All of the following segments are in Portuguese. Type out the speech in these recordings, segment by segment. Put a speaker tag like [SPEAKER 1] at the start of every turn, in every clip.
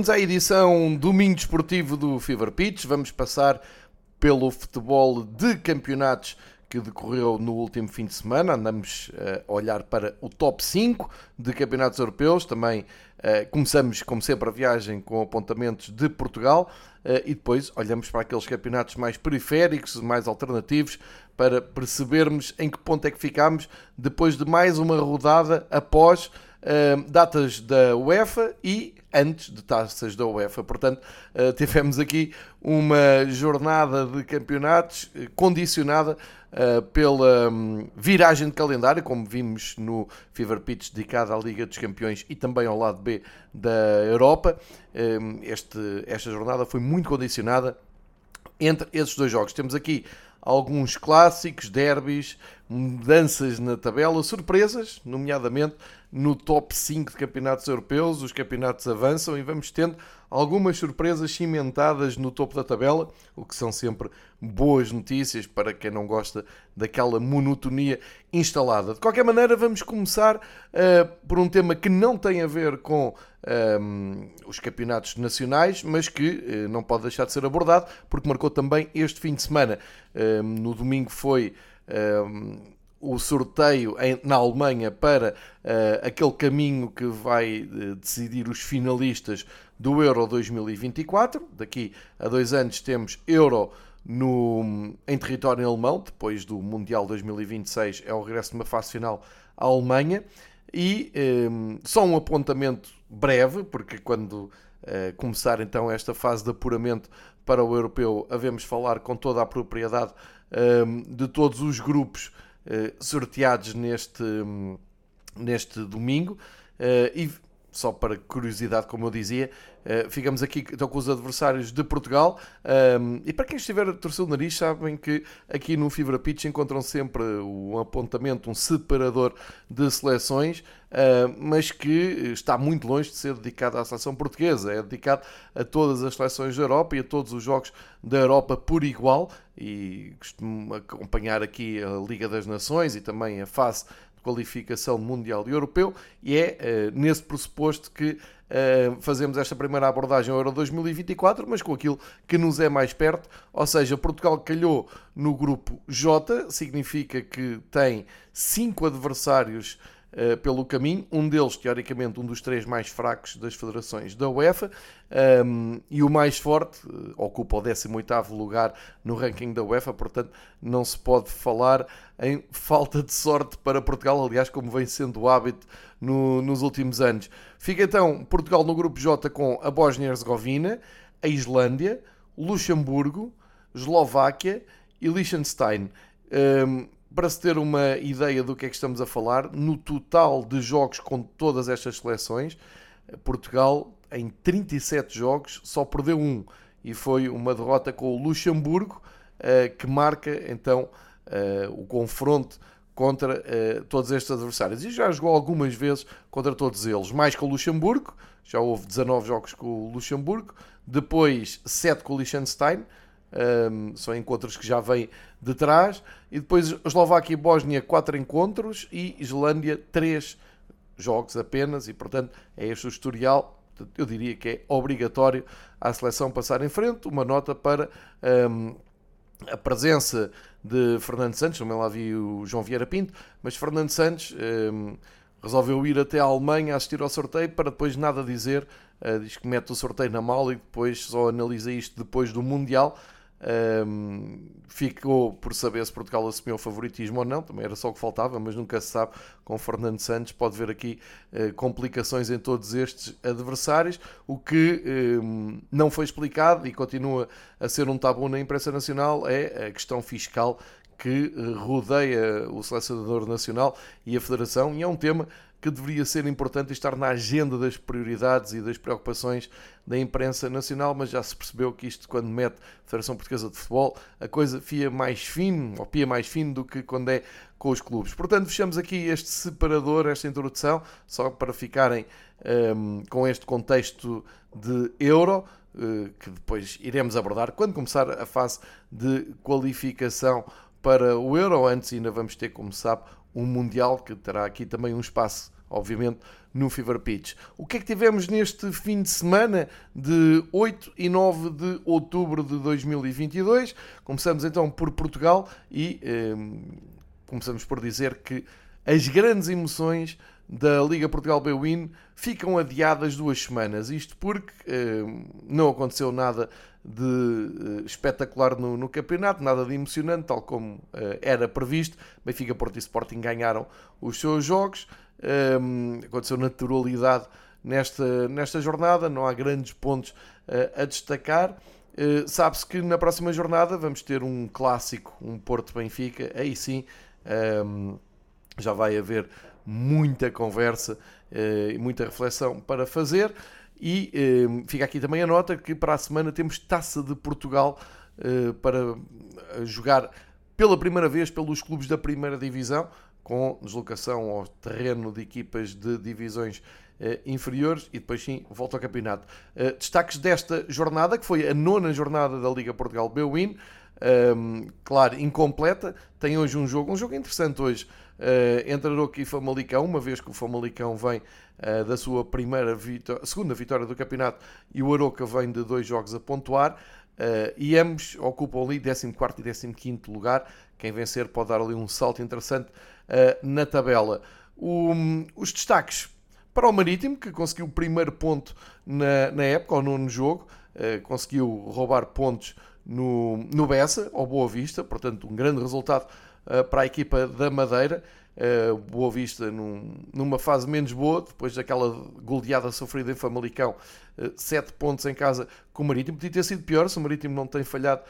[SPEAKER 1] Bem-vindos à edição Domingo Desportivo do Fever Pitch. Vamos passar pelo futebol de campeonatos que decorreu no último fim de semana. Andamos eh, a olhar para o top 5 de campeonatos europeus. Também uh, começamos, como sempre, a viagem com apontamentos de Portugal uh, e depois olhamos para aqueles campeonatos mais periféricos, mais alternativos, para percebermos em que ponto é que ficamos depois de mais uma rodada após datas da UEFA e antes de taças da UEFA. Portanto, uh, tivemos aqui uma jornada de campeonatos eh, condicionada uh, pela um, viragem de calendário, como vimos no Fever Pitch dedicado à Liga dos Campeões e também ao lado B da Europa. Um, este, esta jornada foi muito condicionada entre esses dois jogos. Temos aqui alguns clássicos, derbys, mudanças na tabela, surpresas, nomeadamente no top 5 de campeonatos europeus. Os campeonatos avançam e vamos tendo algumas surpresas cimentadas no topo da tabela, o que são sempre boas notícias para quem não gosta daquela monotonia instalada. De qualquer maneira, vamos começar uh, por um tema que não tem a ver com um, eh, os campeonatos nacionais, mas que uh, não pode deixar de ser abordado, porque marcou também este fim de semana. Uh, no domingo foi o sorteio em, na Alemanha para uh, aquele caminho que vai uh, decidir os finalistas do Euro 2024. Daqui a dois anos temos Euro no, em território alemão, depois do Mundial 2026 é o regresso de uma fase final à Alemanha. E um, só um apontamento breve, porque quando uh, começar então esta fase de apuramento para o europeu, havemos falar com toda a propriedade um, de todos os grupos eh, sorteados neste, neste domingo. Eh, e só para curiosidade, como eu dizia, eh, ficamos aqui então, com os adversários de Portugal. e para quem estiver a torcer o nariz, sabem que aqui no Fibra Pitch encontram sempre um apontamento, um separador de seleções, mas que está muito longe de ser dedicado à seleção portuguesa. É dedicado a todas as seleções da Europa e a todos os jogos da Europa por igual. E costumo acompanhar aqui a Liga das Nações e também a fase qualificação mundial e europeu, e é uh, nesse pressuposto que uh, fazemos esta primeira abordagem ao Euro 2024, mas com aquilo que nos é mais perto, ou seja, Portugal calhou no grupo J, significa que tem cinco adversários uh, pelo caminho, um deles, teoricamente, um dos três mais fracos das federações da UEFA, um, e o mais forte uh, ocupa o 18º lugar no ranking da UEFA, portanto não se pode falar em falta de sorte para Portugal, aliás, como vem sendo o hábito no, nos últimos anos. Fica então Portugal no grupo J com a Bósnia-Herzegovina, a Islândia, Luxemburgo, Eslováquia e Liechtenstein. Um, para se ter uma ideia do que é que estamos a falar, no total de jogos com todas estas seleções, Portugal em 37 jogos só perdeu um e foi uma derrota com o Luxemburgo uh, que marca então uh, o confronto contra uh, todos estes adversários e já jogou algumas vezes contra todos eles, mais com o Luxemburgo, já houve 19 jogos com o Luxemburgo, depois 7 com o Liechtenstein, um, são encontros que já vêm de trás. E depois Eslováquia e Bósnia, 4 encontros. E Islândia, 3 jogos apenas. E portanto é este o historial. Eu diria que é obrigatório a seleção passar em frente. Uma nota para um, a presença de Fernando Santos. Também lá vi o João Vieira Pinto. Mas Fernando Santos. Um, resolveu ir até a Alemanha assistir ao sorteio para depois nada dizer. Uh, diz que mete o sorteio na mala e depois só analisa isto depois do Mundial. Um, ficou por saber se Portugal assumiu o favoritismo ou não, também era só o que faltava, mas nunca se sabe. Com Fernando Santos pode ver aqui uh, complicações em todos estes adversários, o que um, não foi explicado e continua a ser um tabu na imprensa nacional é a questão fiscal que eh, rodeia o selecionador nacional e a federação, e é um tema que deveria ser importante estar na agenda das prioridades e das preocupações da imprensa nacional, mas já se percebeu que isto, quando mete a Federação Portuguesa de Futebol, a coisa fia mais fino, ou pia mais fino do que quando é com os clubes. Portanto, fechamos aqui este separador, esta introdução, só para ficarem um, com este contexto de euro, uh, que depois iremos abordar quando começar a fase de qualificação para o euro. Antes ainda vamos ter, como sabe, um Mundial que terá aqui também um espaço obviamente, no Fever Pitch. O que é que tivemos neste fim de semana de 8 e 9 de outubro de 2022? Começamos então por Portugal e eh, começamos por dizer que as grandes emoções da Liga Portugal B-Win ficam adiadas duas semanas. Isto porque eh, não aconteceu nada de eh, espetacular no, no, campeonato, nada de emocionante, tal como eh, era previsto. Benfica, Porto e Sporting ganharam os seus jogos. Um, aconteceu naturalidade nesta, nesta jornada, não há grandes pontos a destacar. Sabe-se que na próxima jornada vamos ter um clássico, um Porto-Benfica, aí sim um, já vai haver muita conversa e uh, muita reflexão para fazer. E fica aqui também a nota que para a semana temos Taça de Portugal para jogar pela primeira vez pelos clubes da primeira divisão com deslocação ao terreno de equipas de divisões eh, inferiores e depois sim volta ao campeonato. Eh, destaques desta jornada, que foi a nona jornada da Liga Portugal B-Win, um, claro, incompleta, tem hoje um jogo, um jogo interessante hoje, entre Aroca e Famalicão, uma vez que o Famalicão vem uh, da sua primeira vitória, segunda vitória do campeonato e o Aroca vem de dois jogos a pontuar. Uh, e ambos ocupam ali 14 e 15 lugar. Quem vencer pode dar ali um salto interessante uh, na tabela. O, os destaques para o Marítimo, que conseguiu o primeiro ponto na, na época, ao nono jogo, uh, conseguiu roubar pontos no, no Bessa, ao Boa Vista, portanto, um grande resultado uh, para a equipa da Madeira. Uh, Boa Vista num, numa fase menos boa, depois daquela goleada sofrida em Famalicão, uh, 7 pontos em casa com o Marítimo. Podia ter sido pior se o Marítimo não tem falhado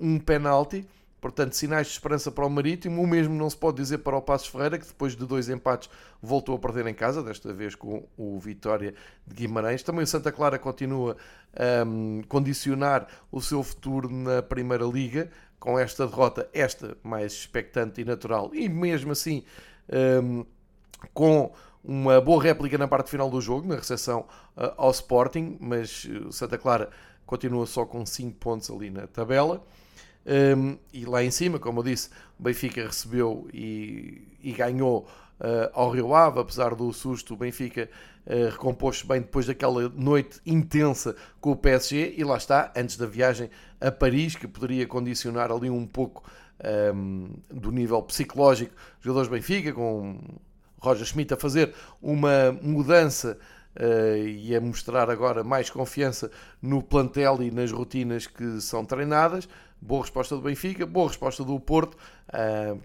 [SPEAKER 1] um penalti. Portanto, sinais de esperança para o Marítimo. O mesmo não se pode dizer para o Passos Ferreira, que depois de dois empates voltou a perder em casa, desta vez com o Vitória de Guimarães. Também o Santa Clara continua a um, condicionar o seu futuro na Primeira Liga, com esta derrota, esta mais expectante e natural, e mesmo assim um, com uma boa réplica na parte final do jogo, na recepção uh, ao Sporting, mas o Santa Clara continua só com 5 pontos ali na tabela. Um, e lá em cima, como eu disse, o Benfica recebeu e, e ganhou uh, ao Rio Ave, apesar do susto, o Benfica uh, recompôs-se bem depois daquela noite intensa com o PSG e lá está, antes da viagem a Paris, que poderia condicionar ali um pouco um, do nível psicológico dos jogadores do Benfica, com Roger Schmidt a fazer uma mudança Uh, e a mostrar agora mais confiança no plantel e nas rotinas que são treinadas. Boa resposta do Benfica, boa resposta do Porto,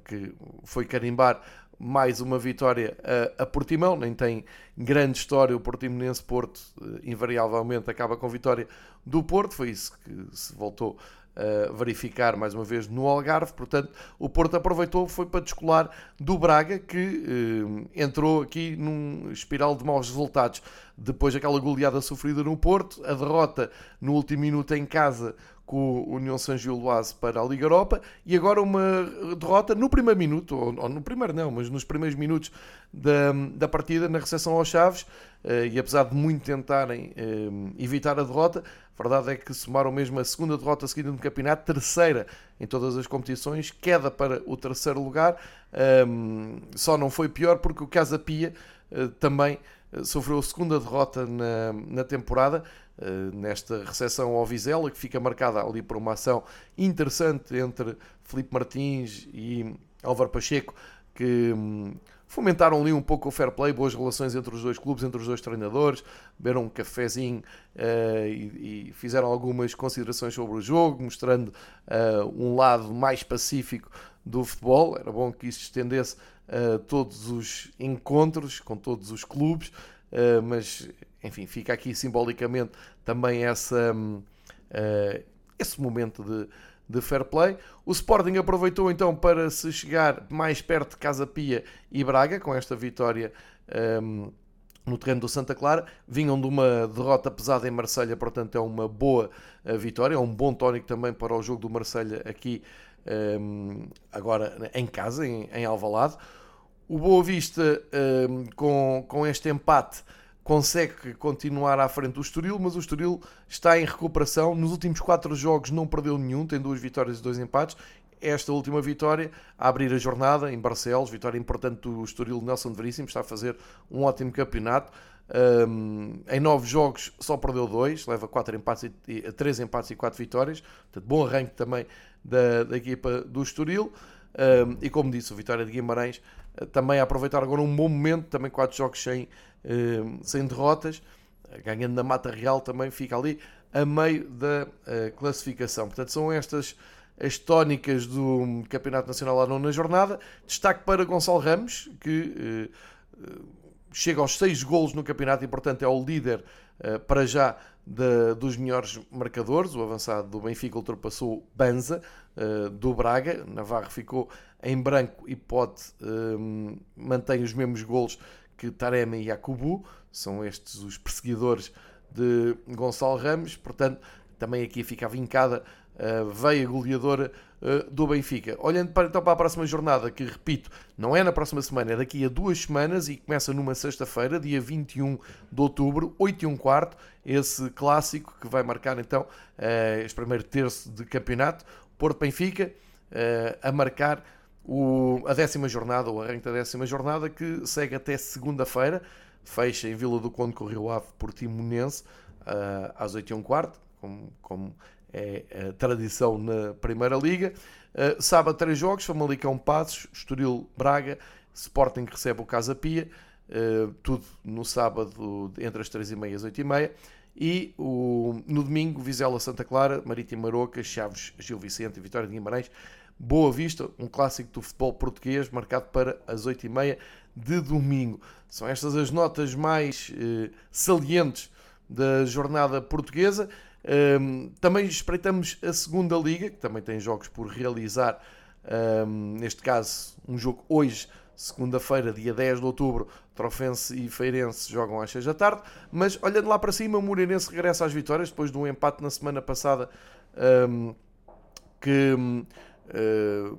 [SPEAKER 1] que foi carimbar mais uma vitória a, a Portimão. Nem tem grande história o Portimonense Porto, uh, invariavelmente acaba com vitória do Porto. Foi isso que se voltou a verificar mais uma vez no Algarve. Portanto, o Porto aproveitou, foi para descolar do Braga, que uh, entrou aqui num espiral de maus resultados. Depois daquela goleada sofrida no Porto, a derrota no último minuto em casa com o União São Giloase para a Liga Europa e agora uma derrota no primeiro minuto, ou, no primeiro não, mas nos primeiros minutos da, da partida na recepção aos Chaves eh, e apesar de muito tentarem eh, evitar a derrota, a verdade é que somaram mesmo a segunda derrota seguida no campeonato, terceira em todas as competições, queda para o terceiro lugar, ehm, só não foi pior porque o Casa Pia eh, também sofreu a segunda derrota na, na temporada, eh, nesta recepção ao Vizela, que fica marcada ali por uma ação interessante entre Felipe Martins e Álvaro Pacheco, que hum, fomentaram ali um pouco o fair play, boas relações entre os dois clubes, entre os dois treinadores, beberam um cafezinho uh, e, e, fizeram algumas considerações sobre o jogo, mostrando uh, um lado mais pacífico do futebol. Era bom que isso estendesse a uh, todos os encontros com todos os clubes, mas enfim, fica aqui simbolicamente também essa, uh, esse momento de, de fair play. O Sporting aproveitou então para se chegar mais perto de Casa Pia e Braga com esta vitória um, no terreno do Santa Clara. Vinham de uma derrota pesada em Marselha, portanto é uma boa uh, vitória, é um bom tónico também para o jogo do Marselha aqui um, agora em casa, em, em Alvalade. O Boa Vista um, com, com este empate consegue continuar à frente do Estoril, mas o Estoril está em recuperação. Nos últimos quatro jogos não perdeu nenhum, tem duas vitórias e dois empates. esta última vitória a abrir a jornada em Barcelos, vitória importante do Estoril Nelson Veríssimo, está a fazer um ótimo campeonato. Um, em nove jogos só perdeu dois, leva quatro empates e, três empates e quatro vitórias. Portanto, bom arranque também da, da equipa do Estoril. Um, e como disse, o Vitória de Guimarães também a aproveitar agora um bom momento, também quatro jogos sem, uh, sem derrotas, ganhando na Mata Real também fica ali a meio da uh, classificação. Portanto, são estas as tónicas do Campeonato Nacional à nona jornada. Destaque para Gonçalo Ramos, que chega aos 6 golos no campeonato e, portanto, é o líder para já de, dos melhores marcadores. O avançado do Benfica ultrapassou Banza, uh, do Braga. Navarro ficou em branco e pode uh, mantém os mesmos golos que Taremi e Yakubu. São estes os perseguidores de Gonçalo Ramos. Portanto, também aqui fica vincada veia goleadora eh, do Benfica. Olhando para, então para a próxima jornada, que repito, não é na próxima semana, é daqui a duas semanas e começa numa sexta-feira, dia 21 de outubro, 8 e um quarto, esse clássico que vai marcar então uh, este primeiro terço de campeonato, Porto Benfica, uh, a marcar o, a décima jornada, o arranque da décima jornada, que segue até segunda-feira, fecha em Vila do Conde com o Rio Ave por Timonense, uh, às 8 e um quarto, como, como é a tradição na Primeira Liga. Uh, sábado, três jogos: Famalicão Passos, Estoril Braga, Sporting recebe o Casa Pia, uh, tudo no sábado entre as 3 e meia e as 8 e meia. E o, no domingo, Vizela Santa Clara, Marítimo Maroca, Chaves Gil Vicente e Vitória de Guimarães. Boa Vista, um clássico do futebol português, marcado para as 8 e meia de domingo. São estas as notas mais uh, salientes da jornada portuguesa. Um, também espreitamos a segunda liga, que também tem jogos por realizar. Um, neste caso, um jogo hoje, segunda-feira, dia 10 de outubro, Trofense e Feirense jogam às 6 da tarde. Mas olhando lá para cima, o Moreirense regressa às vitórias depois de um empate na semana passada um, que uh,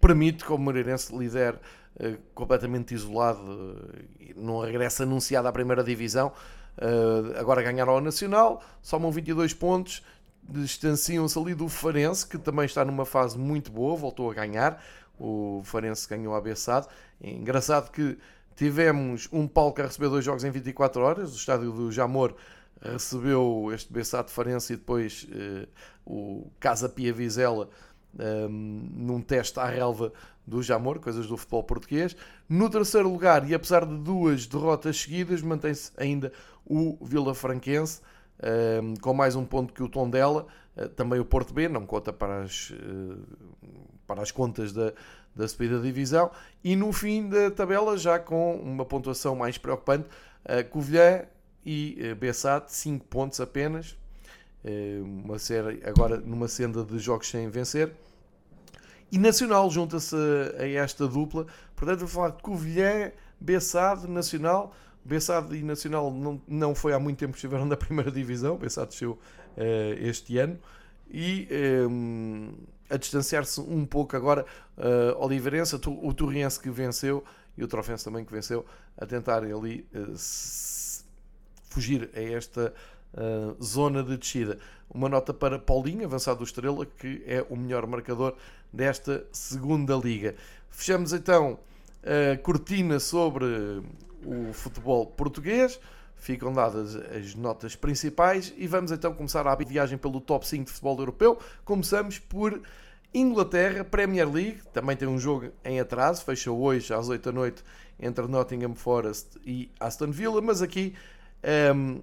[SPEAKER 1] permite que o Moreirense lidere uh, completamente isolado, uh, num regresso anunciado à primeira divisão. Uh, agora ganharam ao Nacional, somam 22 pontos, distanciam-se ali do Farense, que também está numa fase muito boa, voltou a ganhar. O Farense ganhou a Bessade. É engraçado que tivemos um palco a receber dois jogos em 24 horas. O estádio do Jamor recebeu este Bessade Farense e depois uh, o Casa Pia Vizela um, num teste à relva do Jamor, coisas do futebol português. No terceiro lugar, e apesar de duas derrotas seguidas, mantém-se ainda o Vila Franquense, um, com mais um ponto que o Tondela. Uh, também o Porto B, não conta para as, uh, para as contas da, da subida da divisão. E no fim da tabela, já com uma pontuação mais preocupante, uh, Covilhã e Bessat, 5 pontos apenas. uma série agora numa senda de jogos sem vencer e Nacional junta-se a esta dupla. Portanto, vou falar de Covilhã, Bessade, Nacional. Bessade e Nacional não, não foi há muito tempo que estiveram na primeira divisão. Bessade desceu uh, este ano. E um, a distanciar-se um pouco agora, uh, Oliveirense, o Torriense que venceu e o Trofense também que venceu, a tentarem ali uh, fugir a esta zona de descida. Uma nota para Paulinho, avançado do Estrela, que é o melhor marcador desta segunda liga. Fechamos então a cortina sobre o futebol português. Ficam dadas as notas principais e vamos então começar a viagem pelo top 5 de futebol europeu. Começamos por Inglaterra, Premier League, também tem um jogo em atraso, fecha hoje às 8 da noite entre Nottingham Forest e Aston Villa, mas aqui um,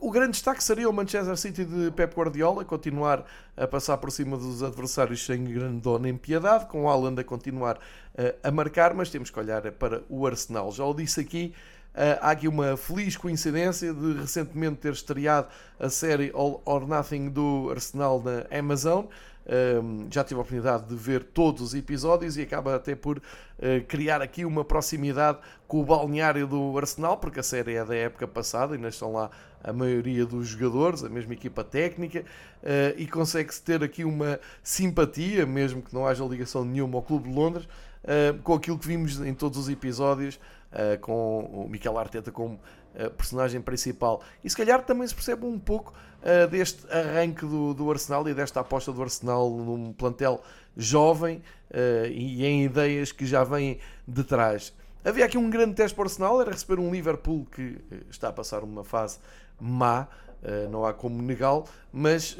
[SPEAKER 1] o grande destaque seria o Manchester City de Pep Guardiola continuar a passar por cima dos adversários sem grande dor nem piedade, com o Haaland a continuar uh, a marcar, mas temos que olhar para o Arsenal. Já o disse aqui, uh, há aqui uma feliz coincidência de recentemente ter estreado a série All or Nothing do Arsenal na Amazon. Um, já tive a oportunidade de ver todos os episódios e acaba até por uh, criar aqui uma proximidade com o balneário do Arsenal, porque a série é da época passada e ainda estão lá a maioria dos jogadores, a mesma equipa técnica, uh, e consegue-se ter aqui uma simpatia, mesmo que não haja ligação nenhuma ao Clube de Londres, uh, com aquilo que vimos em todos os episódios, com o Miquel Arteta como personagem principal. E se calhar também se percebe um pouco deste arranque do, do Arsenal e desta aposta do Arsenal num plantel jovem e em ideias que já vêm de trás. Havia aqui um grande teste para o Arsenal, era receber um Liverpool que está a passar uma fase má, não há como negá-lo, mas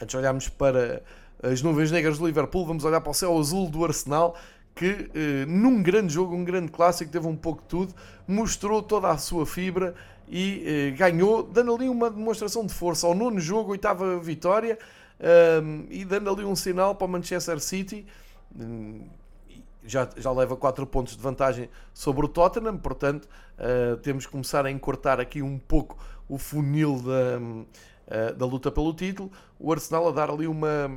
[SPEAKER 1] antes de olharmos para as nuvens negras do Liverpool, vamos olhar para o céu azul do Arsenal, que eh, num grande jogo, um grande clássico, teve um pouco de tudo, mostrou toda a sua fibra e eh, ganhou, dando ali uma demonstração de força ao nono jogo, oitava vitória, e dando ali um sinal para o Manchester City. Já, já leva 4 pontos de vantagem sobre o Tottenham, portanto, uh, temos que começar a encurtar aqui um pouco o funil da, uh, da luta pelo título. O Arsenal a dar ali uma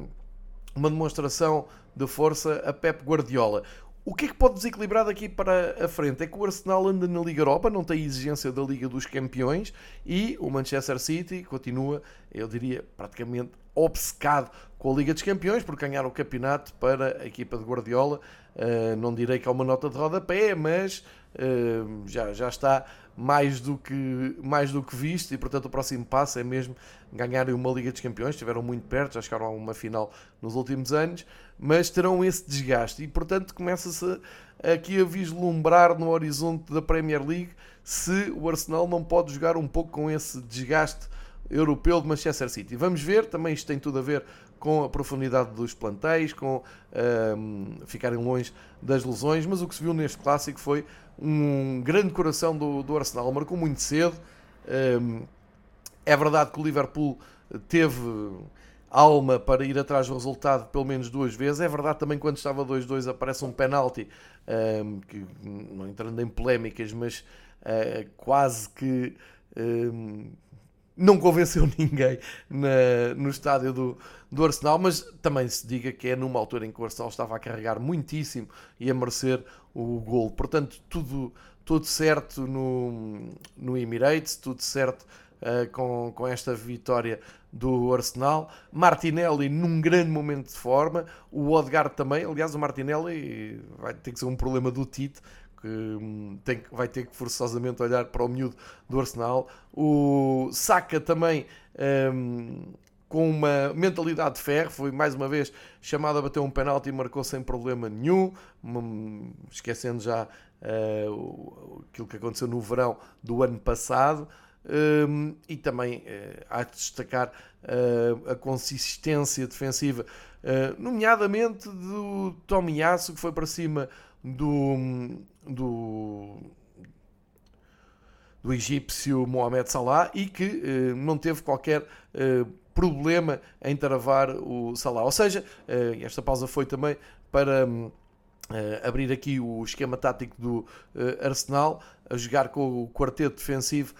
[SPEAKER 1] uma demonstração de força a Pep Guardiola. O que é que pode desequilibrar daqui para a frente? É que o Arsenal anda na Liga Europa, não tem exigência da Liga dos Campeões e o Manchester City continua, eu diria, praticamente obcecado com a Liga dos Campeões por ganhar o campeonato para a equipa de Guardiola. Uh, não direi que é uma nota de rodapé, mas uh, já, já está mais do, que, mais do que visto e portanto o próximo passo é mesmo ganharem uma Liga dos Campeões, estiveram muito perto, já chegaram a uma final nos últimos anos, mas terão esse desgaste e portanto começa-se aqui a vislumbrar no horizonte da Premier League se o Arsenal não pode jogar um pouco com esse desgaste europeu de Manchester City. Vamos ver, também isto tem tudo a ver com a profundidade dos plantéis, com um, ficarem longe das lesões, mas o que se viu neste clássico foi um grande coração do, do Arsenal, marcou muito cedo. Um, é verdade que o Liverpool teve alma para ir atrás do resultado pelo menos duas vezes. É verdade também quando estava 2-2 aparece um penalti, um, que não entrando em polémicas, mas uh, quase que não convenceu ninguém na, no estádio do, do Arsenal, mas também se diga que é numa altura em que o Arsenal estava a carregar muitíssimo e a merecer o gol. Portanto, tudo, tudo certo no, no Emirates, tudo certo uh, com, com esta vitória do Arsenal. Martinelli num grande momento de forma, o Odegaard também. Aliás, o Martinelli vai ter que ser um problema do Tite, que hum, tem, vai ter que forçosamente olhar para o miúdo do Arsenal. O Saka também um, com uma mentalidade de ferro, foi mais uma vez chamado a bater um penalti e marcou sem problema nenhum, hum, esquecendo já uh, aquilo que aconteceu no verão do ano passado. Um, e também uh, há de destacar uh, a consistência defensiva, uh, nomeadamente do Tomiyasu, que foi para cima do, do, do egípcio Mohamed Salah e que uh, não teve qualquer uh, problema em travar o Salah. Ou seja, uh, esta pausa foi também para abrir aqui o esquema tático do Arsenal, a jogar com o quarteto defensivo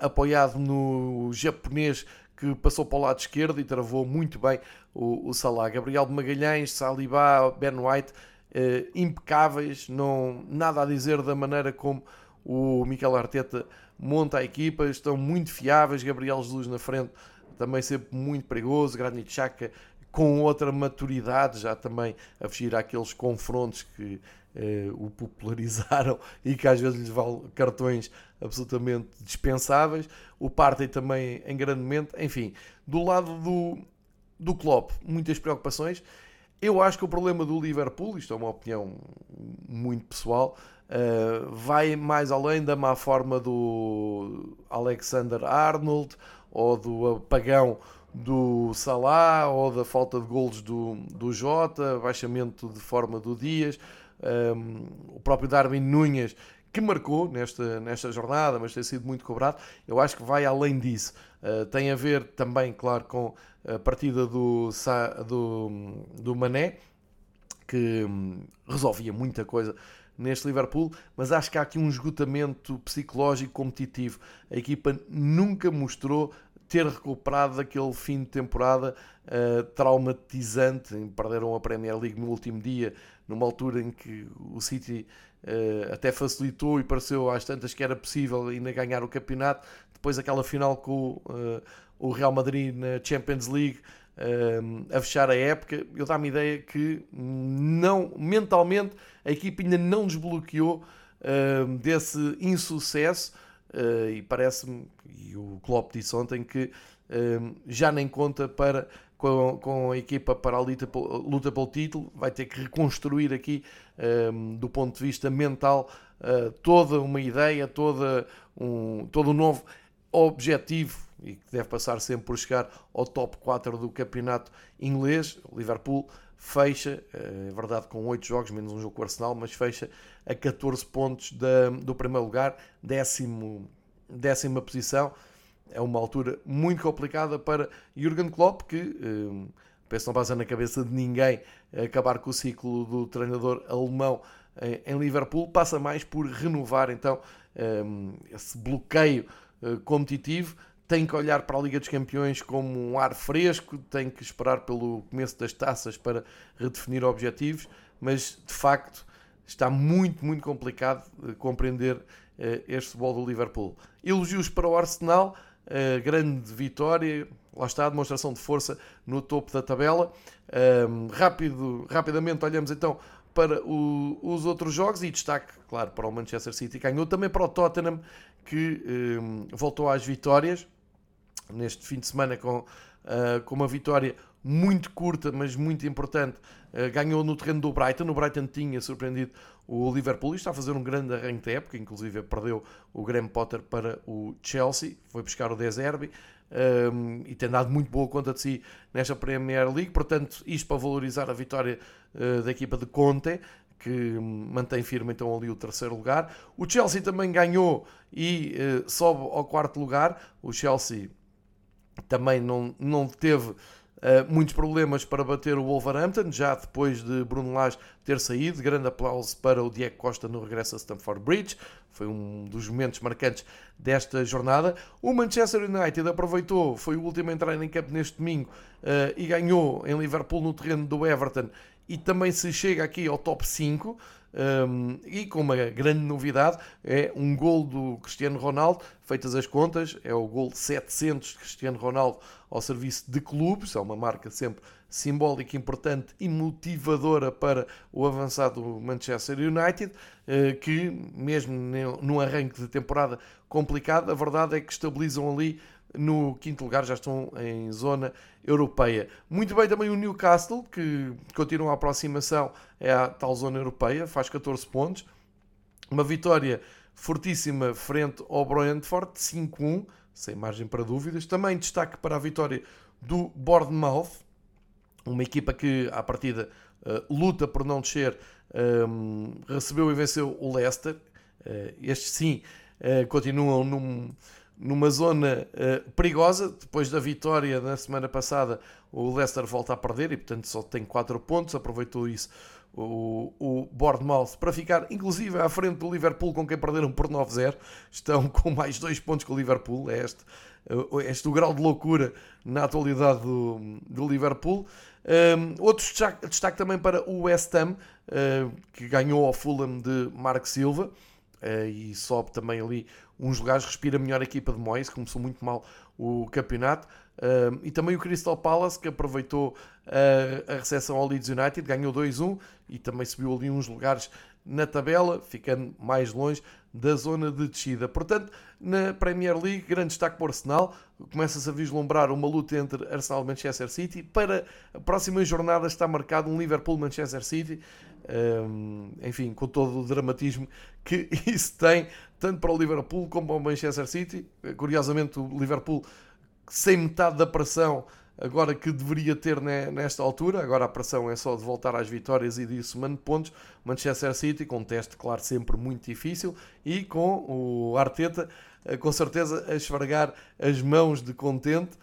[SPEAKER 1] apoiado no japonês que passou para o lado esquerdo e travou muito bem o, o Salah. Gabriel de Magalhães, Saliba, Ben White uh, impecáveis, não, nada a dizer da maneira como o Mikel Arteta monta a equipa, estão muito fiáveis, Gabriel Jesus na frente também sempre muito perigoso, Granit Xhaka com outra maturidade, já também a fugir àqueles confrontos que uh, o popularizaram e que às vezes lhes valem cartões absolutamente dispensáveis. O Partey também em grande momento. Enfim, do lado do, do Klopp, muitas preocupações. Eu acho que o problema do Liverpool, isto é uma opinião muito pessoal, uh, vai mais além da má forma do Alexander Arnold ou do apagão do Salah ou da falta de golos do, do Jota, baixamento de forma do Dias, um, ehm, o próprio Darwin Núñez que marcou nesta, nesta jornada, mas tem sido muito cobrado. Eu acho que vai além disso. Uh, tem a ver também, claro, com a partida do, do, do Mané, que hum, resolvia muita coisa neste Liverpool, mas acho que há aqui um esgotamento psicológico competitivo. A equipa nunca mostrou ter recuperado daquele fim de temporada uh, traumatizante. Perderam a Premier League no último dia, numa altura em que o City uh, até facilitou e pareceu às tantas que era possível ainda ganhar o campeonato. Depois aquela final com uh, o Real Madrid na Champions League a fechar a época, eu dá-me ideia que não, mentalmente a equipa ainda não desbloqueou desse insucesso uh, e parece-me, e o Klopp disse ontem, que já nem conta para com, com a equipa para a luta, luta pelo título, vai ter que reconstruir aqui, um, do ponto de vista mental, uh, toda uma ideia, toda um, todo um novo objetivo e que deve passar sempre por chegar ao top 4 do campeonato inglês. Liverpool fecha, é verdade, com 8 jogos, menos um jogo com o Arsenal, mas fecha a 14 pontos da, do primeiro lugar, décimo, décima posição é uma altura muito complicada para Jurgen Klopp, que um, penso não passa na cabeça de ninguém acabar com o ciclo do treinador alemão em, em Liverpool, passa mais por renovar então um, esse bloqueio competitivo. Tem que olhar para a Liga dos Campeões como um ar fresco, tem que esperar pelo começo das taças para redefinir objetivos, mas de facto está muito, muito complicado uh, compreender uh, este futebol do Liverpool. Elogios para o Arsenal, grande vitória, lá está a demonstração de força no topo da tabela. Rápido, rapidamente olhamos então para o, os outros jogos e destaque, claro, para o Manchester City, ganhou também para o Tottenham, que um, voltou às vitórias neste fim de semana com, uh, com uma vitória muito curta, mas muito importante. Uh, ganhou no terreno do Brighton. O Brighton tinha surpreendido o Liverpool e está a fazer um grande arranque da época. Inclusive, perdeu o Graham Potter para o Chelsea. Foi buscar o Deserbi. Um, e tem dado muito boa conta de si nesta Premier League. Portanto, isto para valorizar a vitória da equipa de Conte, que mantém firme então ali o terceiro lugar. O Chelsea também ganhou e uh, sobe ao quarto lugar. O Chelsea também não, não teve Uh, muitos problemas para bater o Wolverhampton, já depois de Bruno Lage ter saído. Grande aplauso para o Diego Costa no regresso a Stamford Bridge. Foi um dos momentos marcantes desta jornada. O Manchester United aproveitou, foi o último a entrar em campo neste domingo uh, e ganhou em Liverpool no terreno do Everton. E também se chega aqui ao top 5. Um, e com uma grande novidade é um gol do Cristiano Ronaldo, feitas as contas, é o gol 700 de Cristiano Ronaldo ao serviço de clubes, é uma marca sempre simbólica, importante e motivadora para o avançado Manchester United, eh, que mesmo num arranque de temporada complicado, a verdade é que estabilizam ali no quinto lugar, já estão em zona europeia. Muito bem também o Newcastle, que continua a aproximação à tal zona europeia, faz 14 pontos. Uma vitória fortíssima frente ao Brentford, 5-1, sem margem para dúvidas. Também destaque para a vitória do Bournemouth, uma equipa que, à partida, uh, luta por não descer, um, recebeu e venceu o Leicester. Uh, estes, sim, uh, continuam num, numa zona perigosa. Depois da vitória na semana passada, o Leicester volta a perder e, portanto, só tem 4 pontos. Aproveitou isso o, o Bournemouth para ficar inclusive à frente do Liverpool com quem perderam por 9-0 estão com mais dois pontos que o Liverpool é este, é este o grau de loucura na atualidade do, do Liverpool um, outro destaque, destaque, também para o West Ham uh, que ganhou ao Fulham de Mark Silva uh, e sobe também ali uns lugares, respira melhor a equipa de Moyes, começou muito mal o campeonato uh, e também o Crystal Palace que aproveitou a, a recepção ao Leeds United, ganhou 2-1 e também subiu ali uns lugares na tabela, ficando mais longe da zona de descida. Portanto, na Premier League, grande destaque para o Arsenal. Começa-se a vislumbrar uma luta entre Arsenal e Manchester City. Para a próxima jornada está marcado um Liverpool-Manchester City. Um, enfim, com todo o dramatismo que isso tem, tanto para o Liverpool como para o Manchester City. Curiosamente, o Liverpool sem metade da pressão agora que deveria ter nesta altura. Agora a pressão é só de voltar às vitórias e disso somando pontos. Manchester City com um teste, claro, sempre muito difícil e com o Arteta eh, com certeza a esfregar as mãos de contente,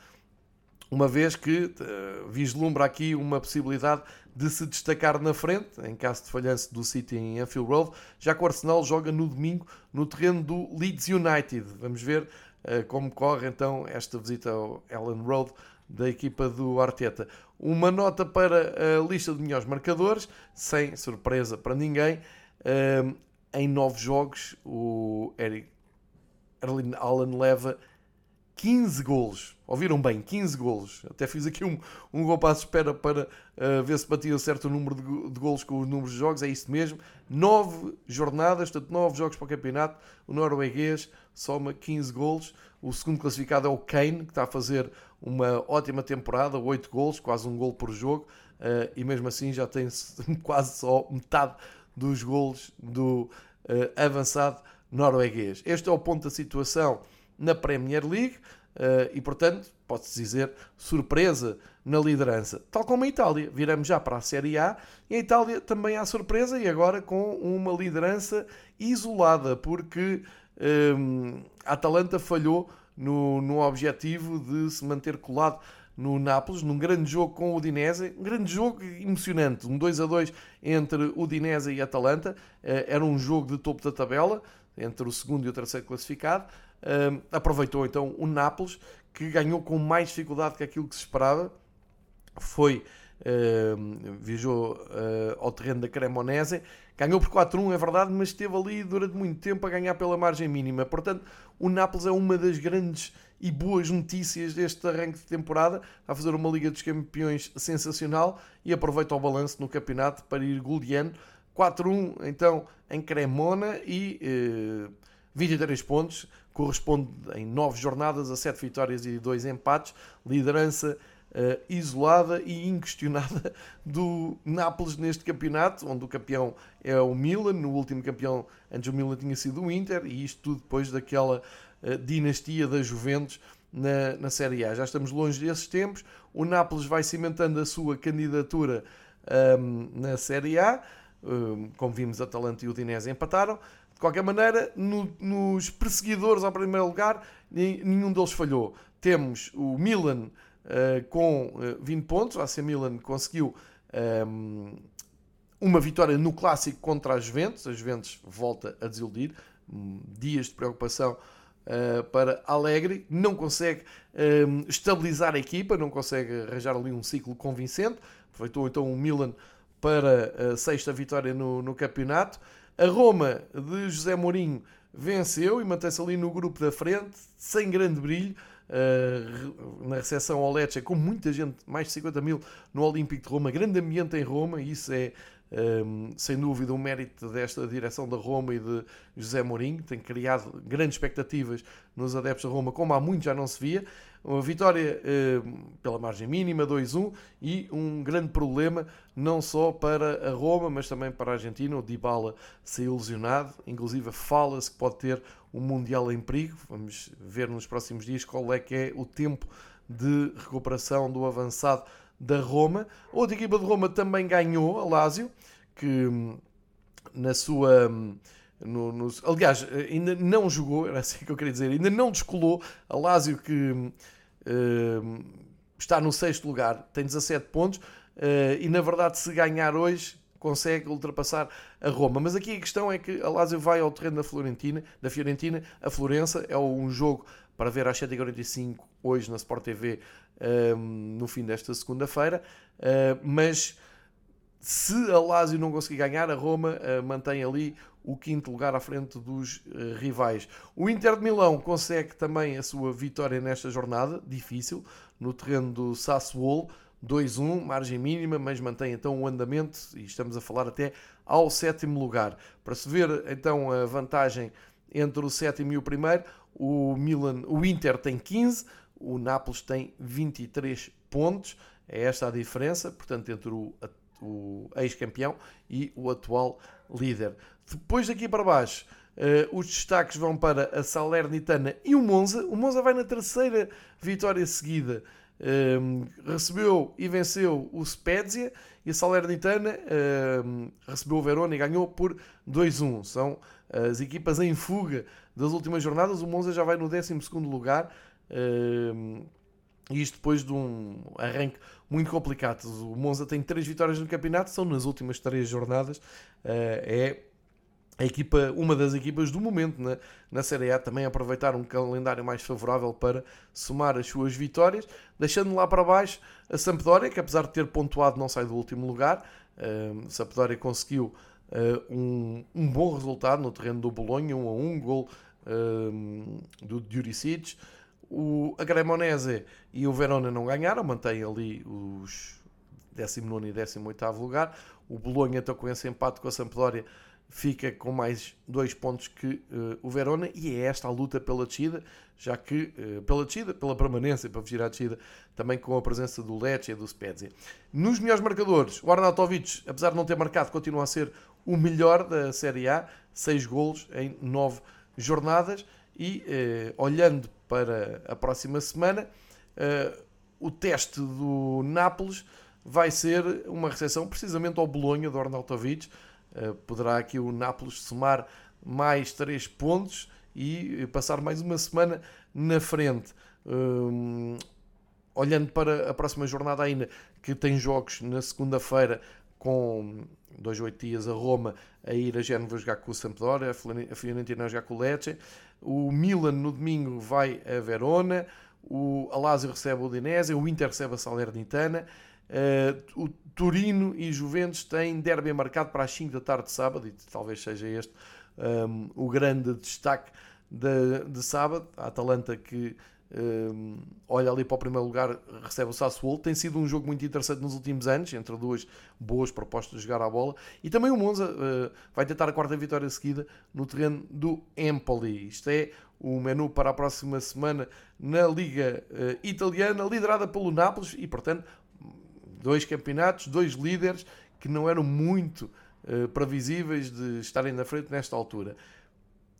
[SPEAKER 1] uma vez que uh, vislumbra aqui uma possibilidade de se destacar na frente, em caso de falhança do City em Anfield Road, já que o Arsenal joga no domingo no terreno do Leeds United. Vamos ver uh, como corre então esta visita ao Ellen Road da equipa do Arteta. Uma nota para a lista de melhores marcadores, sem surpresa para ninguém. Um, em nove jogos, o Eric Erling Allen leva 15 golos. Ouviram bem? 15 golos. Até fiz aqui um, um gol para a espera para uh, ver se batia certo o número de, de golos com os números de jogos. É isso mesmo. 9 jornadas, portanto 9 jogos para o campeonato. O norueguês soma 15 golos. O segundo classificado é o Kane, que está a fazer uma ótima temporada, 8 golos, quase um gol por jogo. Uh, e mesmo assim já tem quase só metade dos golos do uh, avançado norueguês. Este é o ponto da situação na Premier League uh, e, portanto, pode-se dizer surpresa na liderança. Tal como a Itália. Viramos já para a Série A e a Itália também há surpresa e agora com uma liderança isolada, porque um, a Atalanta falhou no, no objetivo de se manter colado no Nápoles, num grande jogo com o Udinese, um grande jogo emocionante, um 2 a 2 entre Udinese e Atalanta, eh, era um jogo de topo da tabela, entre o segundo e o terceiro classificado, aproveitou então o Nápoles, que ganhou com mais dificuldade que aquilo que se esperava. Foi, uh, viajou uh, ao terreno da Cremonese, ganhou por 4-1, é verdade, mas esteve ali durante muito tempo a ganhar pela margem mínima. Portanto, o Nápoles é uma das grandes e boas notícias deste arranque de temporada. Está a fazer uma Liga dos Campeões sensacional e aproveita o balanço no campeonato para ir goleando. 4-1 então em Cremona e eh, 23 pontos, corresponde em 9 jornadas a 7 vitórias e 2 empates, liderança uh, isolada e inquestionada do Nápoles neste campeonato, onde o campeão é o Milan, no último campeão antes o Milan tinha sido o Inter, e isto tudo depois daquela uh, dinastia da Juventus na, na Série A. Já estamos longe desses tempos, o Nápoles vai cimentando a sua candidatura um, ehm, na Série A, um, ehm, como vimos, Atalanta e Udinese empataram, qualquer maneira, no, nos perseguidores ao primeiro lugar, nenhum deles falhou. Temos o Milan uh, com uh, 20 pontos, o AC Milan conseguiu um, ehm, uma vitória no clássico contra a Juventus. A Juventus volta a desiludir. Um, dias de preocupação uh, para Alegre. Não consegue um, ehm, estabilizar a equipa, não consegue arranjar ali um ciclo convincente. Aproveitou então o Milan para a sexta vitória no, no campeonato. A Roma de José Mourinho venceu e mantém-se ali no grupo da frente, sem grande brilho. Uh, na recepção ao Lecce, com muita gente, mais de 50 mil no Olímpico de Roma, grande ambiente em Roma, e isso é um, sem dúvida um mérito desta direção da Roma e de José Mourinho, tem criado grandes expectativas nos adeptos da Roma, como há muito já não se via. Uma vitória um, pela margem mínima, 2-1, e um grande problema não só para a Roma, mas também para a Argentina. O Dybala saiu lesionado, inclusive fala-se que pode ter um Mundial em perigo. Vamos ver nos próximos dias qual é que é o tempo de recuperação do avançado da Roma. Outra equipa de Roma também ganhou, a Lazio, que hum, na sua. Hum, no, no, aliás, ainda não jogou, era assim que eu queria dizer, ainda não descolou. A Lazio que uh, está no sexto lugar, tem 17 pontos uh, e na verdade, se ganhar hoje, consegue ultrapassar a Roma. Mas aqui a questão é que a Lazio vai ao terreno da Florentina, da Fiorentina. A Florença é um jogo para ver às 7h45 hoje na Sport TV um, no fim desta segunda-feira, uh, mas se a Lazio não conseguir ganhar, a Roma uh, mantém ali o quinto lugar à frente dos uh, rivais. O Inter de Milão consegue também a sua vitória nesta jornada, difícil, no terreno do Sassuolo, 2-1, margem mínima, mas mantém então o andamento e estamos a falar até ao sétimo lugar. Para se ver então a vantagem entre o sétimo e o primeiro, o Milan, o Inter tem 15, o Nápoles tem 23 pontos. É esta a diferença, portanto, entre o, o ex-campeão e o atual líder. Depois daqui para baixo, uh, os destaques vão para a Salernitana e o Monza. O Monza vai na terceira vitória seguida. Um, ehm, recebeu e venceu o Spezia e a Salernitana um, ehm, recebeu o Verona e ganhou por 2-1. São as equipas em fuga das últimas jornadas. O Monza já vai no 12 lugar e isto depois de um arranque muito complicado. O Monza tem três vitórias no campeonato, são nas últimas três jornadas. Ah, é a equipa, uma das equipas do momento na, na Série A, também aproveitar um calendário mais favorável para somar as suas vitórias, deixando lá para baixo a Sampdoria, que apesar de ter pontuado não sai do último lugar. A Sampdoria conseguiu ah, um, um bom resultado no terreno do Bolonha, um a um gol do Juricic. O, a Cremonese e o Verona não ganharam, mantém ali os 19 e 18 lugar. O Bolonha, então, com esse empate com a Sampdoria, fica com mais dois pontos que uh, o Verona e é esta a luta pela descida, já que uh, pela descida, pela permanência, para fugir à descida, também com a presença do Lecce e do Spezia. Nos melhores marcadores, o Arnautovic, apesar de não ter marcado, continua a ser o melhor da Série A, 6 golos em 9 jornadas e uh, olhando para a próxima semana, o teste do Nápoles vai ser uma recepção precisamente ao Bolonha do Arnautovic, poderá aqui o Nápoles somar mais 3 pontos e passar mais uma semana na frente. Um, olhando para a próxima jornada ainda, que tem jogos na segunda-feira com dois, oito dias a Roma a ir a Génova jogar com o Sampdoria, a Fiorentina a jogar com o Lecce, o Milan no domingo vai a Verona, o Alásio recebe o Udinese, o Inter recebe a Salernitana, Uh, o Turino e Juventus têm derby marcado para as 5 da tarde de sábado, e talvez seja este um, ehm, o grande destaque de, de sábado. A Atalanta que um, ehm, olha ali para o primeiro lugar, recebe o Sassuolo. Tem sido um jogo muito interessante nos últimos anos, entre duas boas propostas de jogar a bola. E também o Monza uh, vai tentar a quarta vitória seguida no terreno do Empoli. Isto é o menu para a próxima semana na Liga uh, Italiana, liderada pelo Nápoles e, portanto, dois campeonatos, dois líderes que não eram muito uh, previsíveis de estarem na frente nesta altura.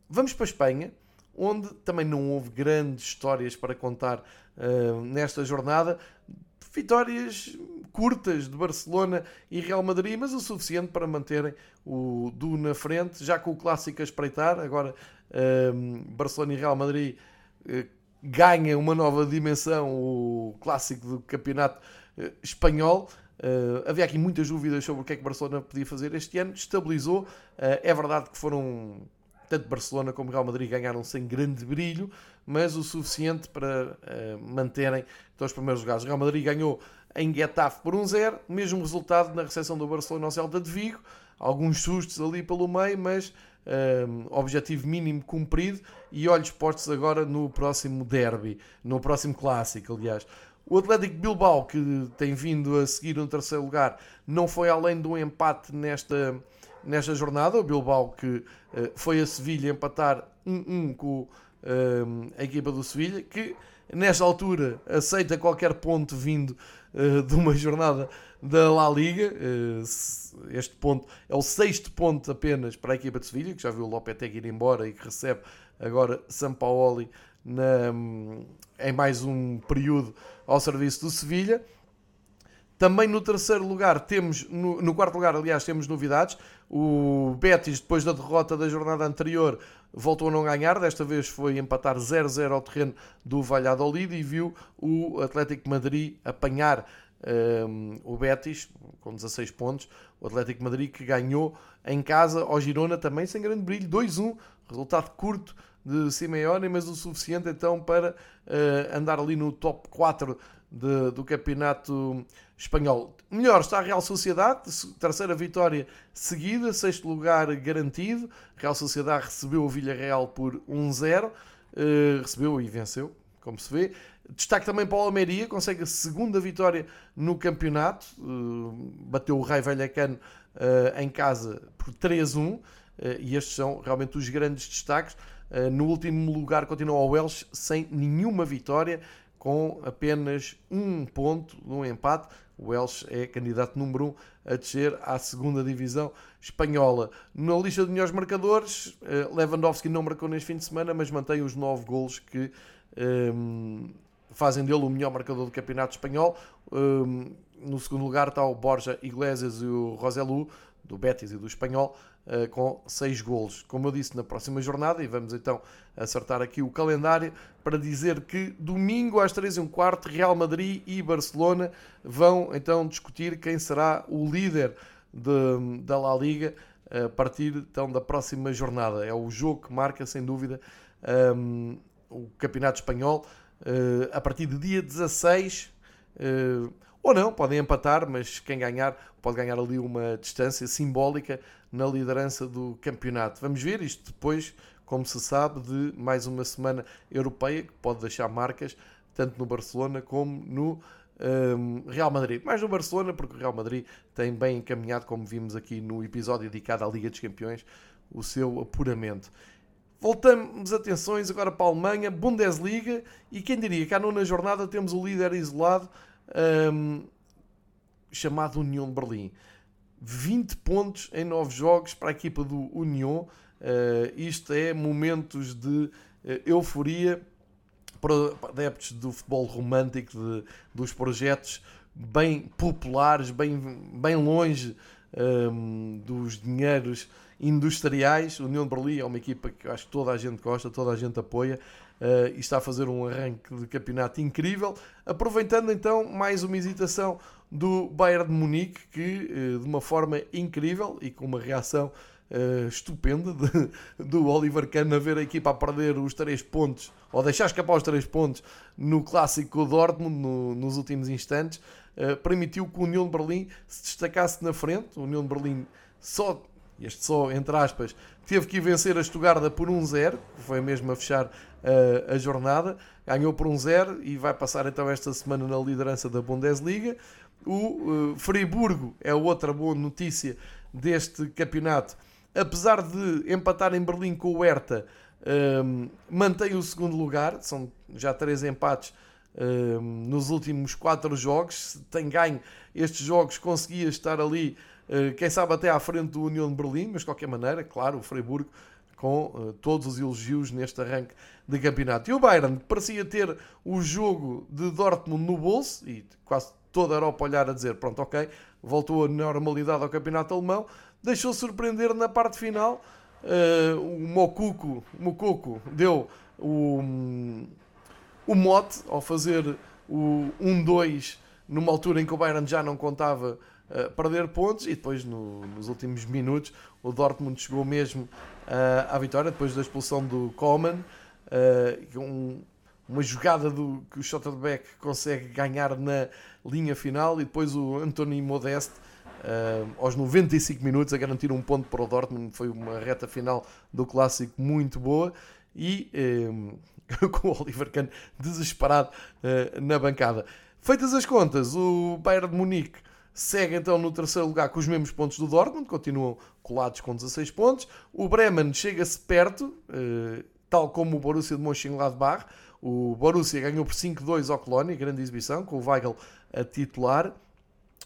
[SPEAKER 1] Vamos para a Espanha, onde também não houve grandes histórias para contar uh, nesta jornada. Vitórias curtas de Barcelona e Real Madrid, mas o suficiente para manterem o Du na frente, já com o clássico a espreitar. Agora, uh, Barcelona e Real Madrid ganha uma nova dimensão, o clássico do campeonato espanhol. Uh, havia aqui muitas dúvidas sobre o que é que Barcelona podia fazer este ano, estabilizou. Uh, é verdade que foram, tanto Barcelona como Real Madrid ganharam sem grande brilho, mas o suficiente para manterem então, os primeiros lugares. Real Madrid ganhou em Getafe por 1-0, um mesmo resultado na recepção do Barcelona ao Celta de Vigo, alguns sustos ali pelo meio, mas um, objetivo mínimo cumprido e olhos postos agora no próximo derby, no próximo clássico, aliás. O Atlético Bilbao, que tem vindo a seguir no terceiro lugar, não foi além do empate nesta, nesta jornada. O Bilbao que uh, foi a Sevilha empatar 1-1 com uh, a equipa do Sevilha, que nesta altura aceita qualquer ponto vindo uh, de uma jornada da La Liga. Este ponto é o sexto ponto apenas para a equipa de Sevilha, que já viu o Lopetegui ir embora e que recebe agora Sampaoli na, em mais um período ao serviço do Sevilha. Também no terceiro lugar temos, no, no, quarto lugar, aliás, temos novidades. O Betis, depois da derrota da jornada anterior, voltou a não ganhar. Desta vez foi empatar 0-0 ao terreno do Valladolid e viu o Atlético Madrid apanhar um, o Betis, com 16 pontos, o Atlético Madrid que ganhou em casa ao Girona também sem grande brilho, 2-1, resultado curto de Simeone, mas o suficiente então para uh, andar ali no top 4 de, do campeonato espanhol. Melhor está a Real Sociedade, terceira vitória seguida, sexto lugar garantido. Real Sociedade recebeu o Villarreal por 1-0, uh, recebeu e venceu, como se vê. Destaque também para o Almeria, consegue a segunda vitória no campeonato, uh, bateu o Rai Vallecano em casa por 3-1, uh, e estes são realmente os grandes destaques. No último lugar continua o Welsh sem nenhuma vitória, com apenas um ponto no empate. O Welsh é candidato número 1 um a descer à segunda divisão espanhola. Na lista de melhores marcadores, Lewandowski não marcou neste fim de semana, mas mantém os 9 golos que um, fazem dele o melhor marcador do campeonato espanhol. Um, no segundo lugar está o Borja Iglesias e o Roselu, do Betis e do Espanhol, uh, com 6 golos. Como eu disse, na próxima jornada, e vamos então acertar aqui o calendário, para dizer que domingo às 3 e um quarto, Real Madrid e Barcelona vão então discutir quem será o líder de, da La Liga a partir então da próxima jornada. É o jogo que marca, sem dúvida, um, o Campeonato Espanhol uh, a partir do dia 16. Uh, eh, ou não, podem empatar, mas quem ganhar pode ganhar ali uma distância simbólica na liderança do campeonato. Vamos ver isto depois como se sabe, de mais uma semana europeia que pode deixar marcas tanto no Barcelona como no um, Real Madrid. Mais no Barcelona, porque o Real Madrid tem bem encaminhado, como vimos aqui no episódio dedicado à Liga dos Campeões, o seu apuramento. Voltamos atenções agora para a Alemanha, Bundesliga, e quem diria que à nona jornada temos o líder isolado um, chamado União de Berlim. 20 pontos em 9 jogos para a equipa do União. Uh, isto é momentos de uh, euforia para adeptos do futebol romântico, de, dos projetos bem populares, bem, bem longe um, dos dinheiros industriais. O União de Berlim é uma equipa que acho que toda a gente gosta, toda a gente apoia uh, e está a fazer um arranque de campeonato incrível, aproveitando então mais uma hesitação do Bayern de Munique, que uh, de uma forma incrível e com uma reação uh, estupenda de, do Oliver Kahn a ver a equipa a perder os três pontos, ou deixar escapar os três pontos no clássico Dortmund no, nos últimos instantes, uh, permitiu que o União de Berlim se destacasse na frente. O União de Berlim só, este só entre aspas, teve que vencer a Stuttgart por 1-0, foi mesmo a fechar uh, a jornada, ganhou por 1-0 e vai passar então esta semana na liderança da Bundesliga. O uh, Friburgo é outra boa notícia deste campeonato apesar de empatar em Berlim com o Hertha, um, mantém o segundo lugar. São já três empates um, nos últimos quatro jogos. Se tem ganho estes jogos, conseguia estar ali, quem sabe até à frente do União de Berlim, mas de qualquer maneira, claro, o Freiburg com uh, todos os elogios neste arranque de campeonato. E o Bayern parecia ter o jogo de Dortmund no bolso e quase toda a Europa olhar a dizer: pronto, ok, voltou a normalidade ao campeonato alemão deixou surpreender na parte final. Uh, o Mocuco, Mocuco deu o, o mote ao fazer o 1-2 numa altura em que o Bayern já não contava perder pontos e depois no, nos últimos minutos o Dortmund chegou mesmo uh, à vitória depois da expulsão do Coman uh, um, uma jogada do, que o Schotterbeck consegue ganhar na linha final e depois o Anthony Modeste uh, aos 95 minutos a garantir um ponto para o Dortmund. Foi uma reta final do clássico muito boa e um, com o Oliver Kahn desesperado uh, na bancada. Feitas as contas, o Bayern de Munique segue então no terceiro lugar com os mesmos pontos do Dortmund, continuam colados com 16 pontos. O Bremen chega-se perto, uh, tal como o Borussia de Mönchengladbach. O Borussia ganhou por 5-2 ao Colónia, grande exibição, com o Weigl a titular.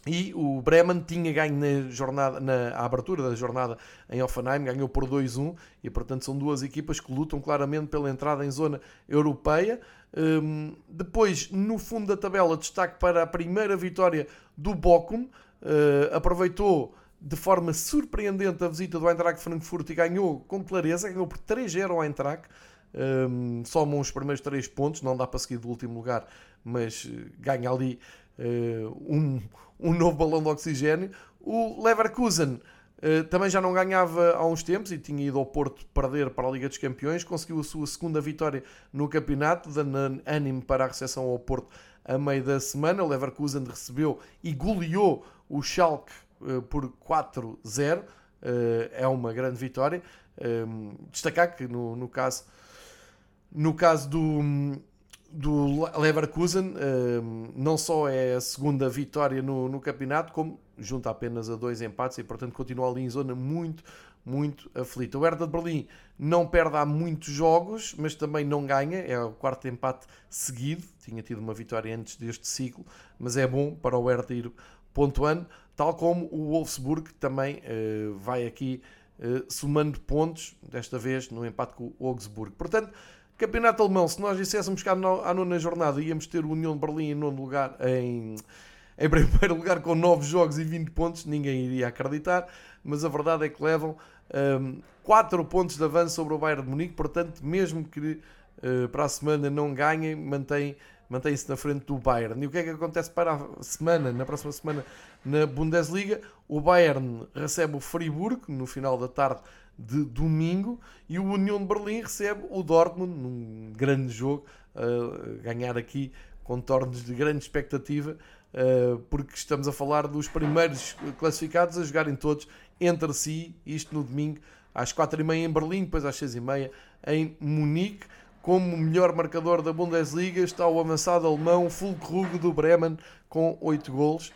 [SPEAKER 1] E o Bremen tinha ganho na, jornada, na abertura da jornada em Offenheim, ganhou por 2-1 e, portanto, são duas equipas que lutam claramente pela entrada em zona europeia. Um, depois, no fundo da tabela, destaque para a primeira vitória do Bochum. Uh, aproveitou de forma surpreendente a visita do Eintracht Frankfurt e ganhou com clareza, ganhou por 3-0 ao Eintracht. Um, somam os primeiros 3 pontos, não dá para seguir do último lugar, mas eh, ganha ali uh, um, um novo balão de oxigênio. O Leverkusen uh, também já não ganhava há uns tempos e tinha ido ao Porto perder para a Liga dos Campeões. Conseguiu a sua segunda vitória no campeonato, dando ânimo para a recepção ao Porto a meio da semana. O Leverkusen recebeu e goleou o Schalke uh, por 4-0. é uma grande vitória. destacar que no, no caso no caso do, do Leverkusen ehm, não só é a segunda vitória no, no campeonato, como junta apenas a dois empates e, portanto, continua ali em zona muito, muito aflita. O Hertha de Berlim não perde há muitos jogos, mas também não ganha, é o quarto empate seguido, tinha tido uma vitória antes deste ciclo, mas é bom para o Hertha ir pontuando, tal como o Wolfsburg também uh, vai aqui uh, somando pontos, desta vez no empate com o Augsburg. Portanto, Campeonato alemão, se nós disséssemos que à nona jornada íamos ter o União de Berlim em nono lugar, em, em primeiro lugar com 9 jogos e 20 pontos, ninguém iria acreditar, mas a verdade é que levam um, 4 pontos de avanço sobre o Bayern de Munique, portanto, mesmo que uh, para a semana não ganhem, mantém mantém-se na frente do Bayern. E o que é que acontece para a semana, na próxima semana, na Bundesliga? O Bayern recebe o Friburgo no final da tarde de domingo e o União de Berlim recebe o Dortmund num grande jogo, uh, ganhar aqui contornos de grande expectativa, porque estamos a falar dos primeiros classificados a jogarem todos entre si, isto no domingo, às 4h30 em Berlim, depois às 6h30 em Munique. Como melhor marcador da Bundesliga está o avançado alemão Fulkrug do Bremen com 8 golos,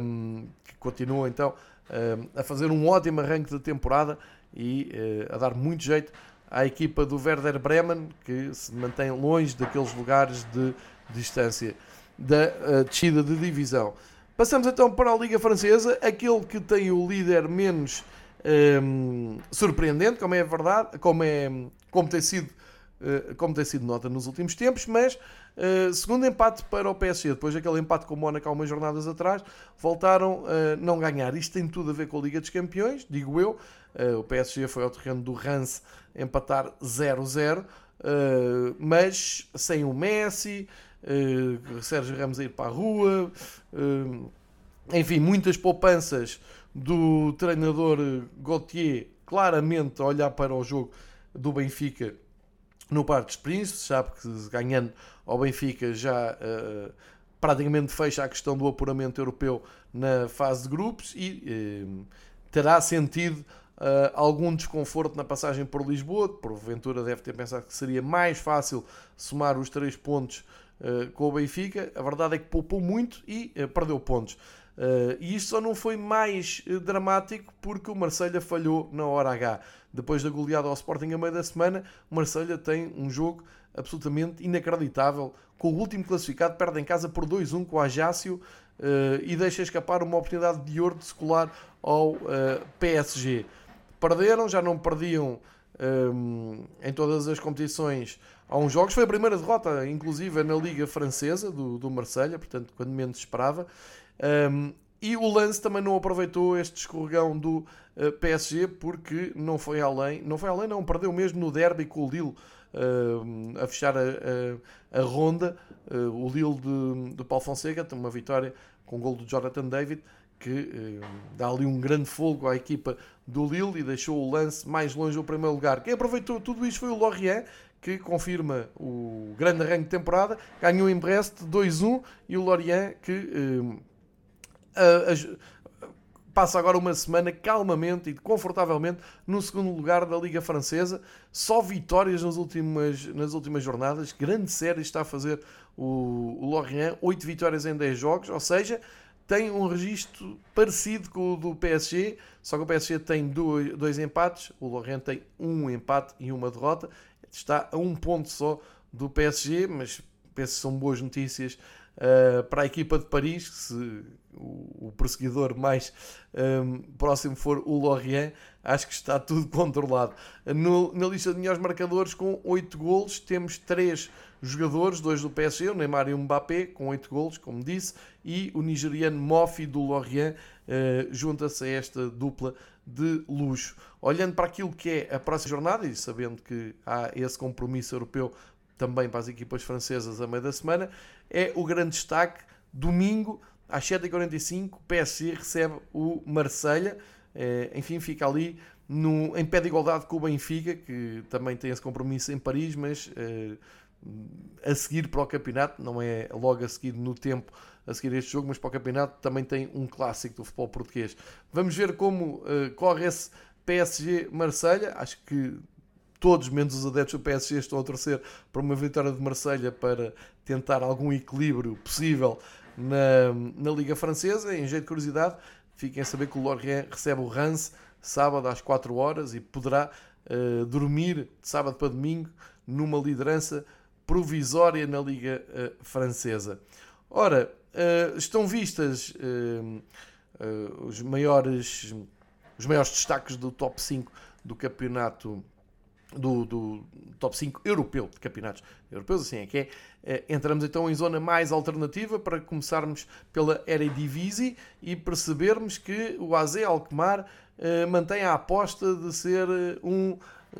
[SPEAKER 1] um, que continua então um, a fazer um ótimo arranque de temporada e uh, a dar muito jeito à equipa do Werder Bremen, que se mantém longe daqueles lugares de distância da uh, descida de divisão. Passamos então para a Liga Francesa, aquele que tem o líder menos um, surpreendente, como é verdade, como, é, como, tem sido, uh, como tem sido nota nos últimos tempos, mas uh, segundo empate para o PSG, depois daquele empate com o Mónaco há umas jornadas atrás, voltaram a não ganhar. Isto tem tudo a ver com a Liga dos Campeões, digo eu. Uh, o PSG foi ao terreno do Rance empatar 0-0, mas sem o Messi, uh, Sérgio Ramos a ir para a rua, uh, enfim, muitas poupanças do treinador Gauthier claramente a olhar para o jogo do Benfica no Parque dos Príncipes, sabe que ganhando ao Benfica já uh, praticamente fecha a questão do apuramento europeu na fase de grupos e uh, terá sentido uh, algum desconforto na passagem por Lisboa, porventura deve ter pensado que seria mais fácil somar os três pontos com o Benfica. A verdade é que poupou muito e uh, perdeu pontos. Uh, e isto só não foi mais dramático porque o Marselha falhou na hora H. Depois da goleada ao Sporting a meio da semana, o Marselha tem um jogo absolutamente inacreditável. Com o último classificado, perde em casa por 2-1 com o Ajácio e deixa escapar uma oportunidade de ouro de se colar ao PSG. Perderam, já não perdiam um, em todas as competições há uns jogos. Foi a primeira derrota, inclusive, na Liga Francesa do, do Marselha, portanto, quando menos esperava. Um, e o Lance também não aproveitou este escorregão do uh, PSG porque não foi além, não foi além, não, perdeu mesmo no derby com o Lille uh, a fechar a, a, a ronda. Uh, o Lille de, de Paulo Fonseca tem uma vitória com o gol do Jonathan David que dá ali um grande fogo à equipa do Lille e deixou o lance mais longe do primeiro lugar. Quem aproveitou tudo isto foi o Lorient, que confirma o grande arranque de temporada, ganhou em Brest 2-1 e o Lorient que uh, passa agora uma semana calmamente e confortavelmente no segundo lugar da Liga Francesa. Só vitórias nas últimas, nas últimas jornadas. Grande série está a fazer o, o Lorient. 8 vitórias em 10 jogos, ou seja, tem um registro parecido com o do PSG, só que o PSG tem dois, dois empates, o Lorient tem um empate e uma derrota está a um ponto só do PSG, mas penso que são boas notícias uh, para a equipa de Paris, se o, o perseguidor mais um, ehm, próximo for o Lorient, acho que está tudo controlado. No, na lista de melhores marcadores, com 8 golos, temos 3 jogadores, dois do PSG, o Neymar e o Mbappé, com 8 golos, como disse, e o nigeriano Mofi do Lorient uh, junta-se a esta dupla de luxo. Olhando para aquilo que é a próxima jornada e sabendo que há esse compromisso europeu também para as equipas francesas a meio da semana, é o grande destaque. Domingo, às 7h45, o PSG recebe o Marselha. É, enfim, fica ali no, em pé de igualdade com o Benfica, que também tem esse compromisso em Paris, mas é, a seguir para o campeonato, não é logo a seguir no tempo a seguir este jogo, mas para o campeonato também tem um clássico do futebol português. Vamos ver como uh, corre esse PSG Marselha. Acho que todos, menos os adeptos do PSG, estão a torcer para uma vitória de Marselha para tentar algum equilíbrio possível na, na Liga Francesa. Em jeito de curiosidade, fiquem a saber que o Lorient recebe o Reims sábado às 4 horas e poderá uh, dormir de sábado para domingo numa liderança provisória na Liga uh, Francesa. Ora, uh, estão vistas uh, os, maiores, os maiores destaques do top 5 do campeonato do, do, top 5 europeu de campeonatos europeus, assim é que é. Entramos então em zona mais alternativa para começarmos pela Eredivisie e percebermos que o AZ Alkmaar mantém a aposta de ser um